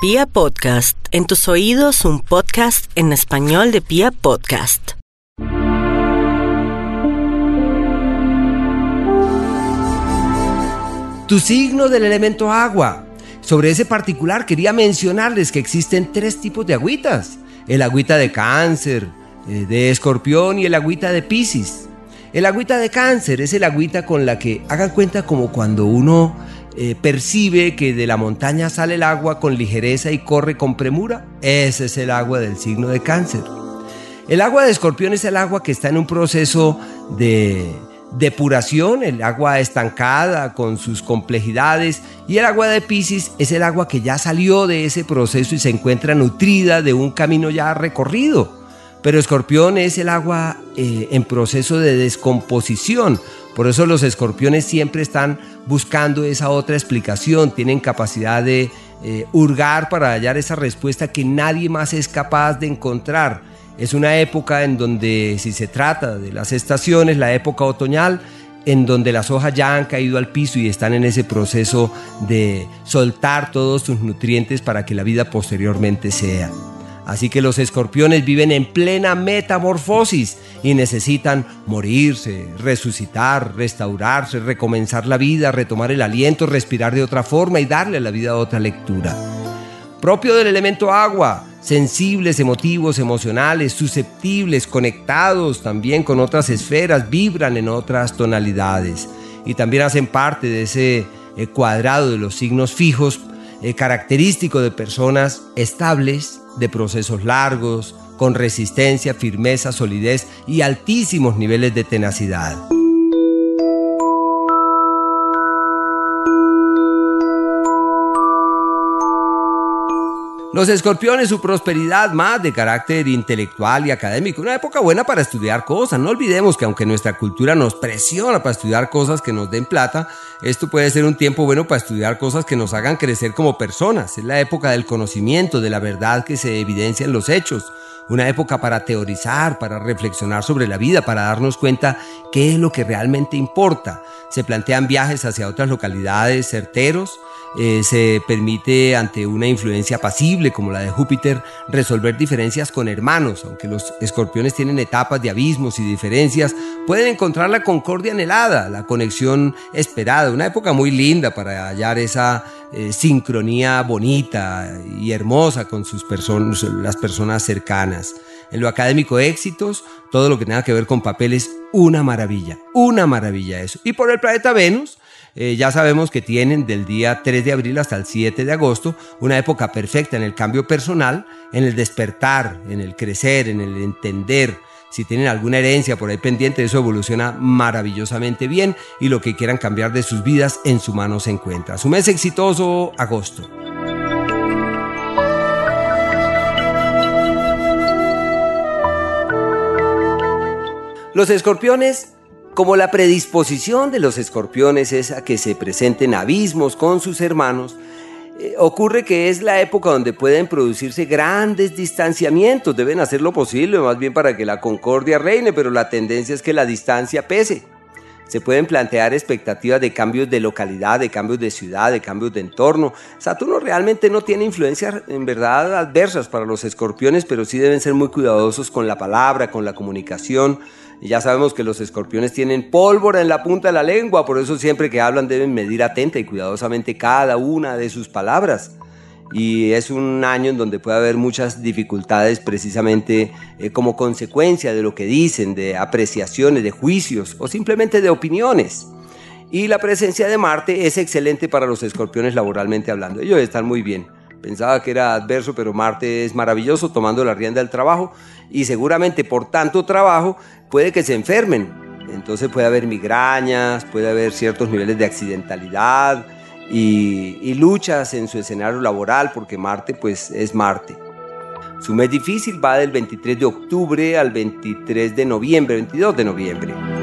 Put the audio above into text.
Pia Podcast, en tus oídos un podcast en español de Pia Podcast. Tu signo del elemento agua. Sobre ese particular quería mencionarles que existen tres tipos de agüitas. El agüita de cáncer, eh, de escorpión y el agüita de piscis. El agüita de cáncer es el agüita con la que hagan cuenta como cuando uno eh, percibe que de la montaña sale el agua con ligereza y corre con premura. Ese es el agua del signo de cáncer. El agua de escorpión es el agua que está en un proceso de depuración, el agua estancada con sus complejidades y el agua de Pisces es el agua que ya salió de ese proceso y se encuentra nutrida de un camino ya recorrido. Pero escorpión es el agua eh, en proceso de descomposición. Por eso los escorpiones siempre están buscando esa otra explicación, tienen capacidad de eh, hurgar para hallar esa respuesta que nadie más es capaz de encontrar. Es una época en donde, si se trata de las estaciones, la época otoñal, en donde las hojas ya han caído al piso y están en ese proceso de soltar todos sus nutrientes para que la vida posteriormente sea. Así que los escorpiones viven en plena metamorfosis y necesitan morirse, resucitar, restaurarse, recomenzar la vida, retomar el aliento, respirar de otra forma y darle a la vida otra lectura. Propio del elemento agua, sensibles, emotivos, emocionales, susceptibles, conectados también con otras esferas, vibran en otras tonalidades y también hacen parte de ese eh, cuadrado de los signos fijos eh, característico de personas estables, de procesos largos, con resistencia, firmeza, solidez y altísimos niveles de tenacidad. Los escorpiones, su prosperidad más de carácter intelectual y académico. Una época buena para estudiar cosas. No olvidemos que aunque nuestra cultura nos presiona para estudiar cosas que nos den plata, esto puede ser un tiempo bueno para estudiar cosas que nos hagan crecer como personas. Es la época del conocimiento, de la verdad que se evidencia en los hechos. Una época para teorizar, para reflexionar sobre la vida, para darnos cuenta qué es lo que realmente importa. Se plantean viajes hacia otras localidades certeros eh, se permite ante una influencia pasible como la de Júpiter resolver diferencias con hermanos, aunque los escorpiones tienen etapas de abismos y diferencias, pueden encontrar la concordia anhelada, la conexión esperada, una época muy linda para hallar esa eh, sincronía bonita y hermosa con sus personas, las personas cercanas. En lo académico éxitos, todo lo que tenga que ver con papeles, una maravilla, una maravilla eso. Y por el planeta Venus, eh, ya sabemos que tienen del día 3 de abril hasta el 7 de agosto una época perfecta en el cambio personal, en el despertar, en el crecer, en el entender. Si tienen alguna herencia por ahí pendiente, eso evoluciona maravillosamente bien y lo que quieran cambiar de sus vidas en su mano se encuentra. Su mes exitoso, agosto. Los escorpiones como la predisposición de los escorpiones es a que se presenten abismos con sus hermanos, eh, ocurre que es la época donde pueden producirse grandes distanciamientos. Deben hacer lo posible más bien para que la concordia reine, pero la tendencia es que la distancia pese. Se pueden plantear expectativas de cambios de localidad, de cambios de ciudad, de cambios de entorno. Saturno realmente no tiene influencias en verdad adversas para los escorpiones, pero sí deben ser muy cuidadosos con la palabra, con la comunicación ya sabemos que los escorpiones tienen pólvora en la punta de la lengua, por eso siempre que hablan deben medir atenta y cuidadosamente cada una de sus palabras. Y es un año en donde puede haber muchas dificultades precisamente eh, como consecuencia de lo que dicen, de apreciaciones, de juicios o simplemente de opiniones. Y la presencia de Marte es excelente para los escorpiones laboralmente hablando. Ellos están muy bien. Pensaba que era adverso, pero Marte es maravilloso tomando la rienda del trabajo y seguramente por tanto trabajo puede que se enfermen. Entonces puede haber migrañas, puede haber ciertos niveles de accidentalidad y, luchas en su escenario laboral porque Marte pues es Marte. Su mes difícil va del 23 de octubre al 23 de noviembre, 22 de noviembre.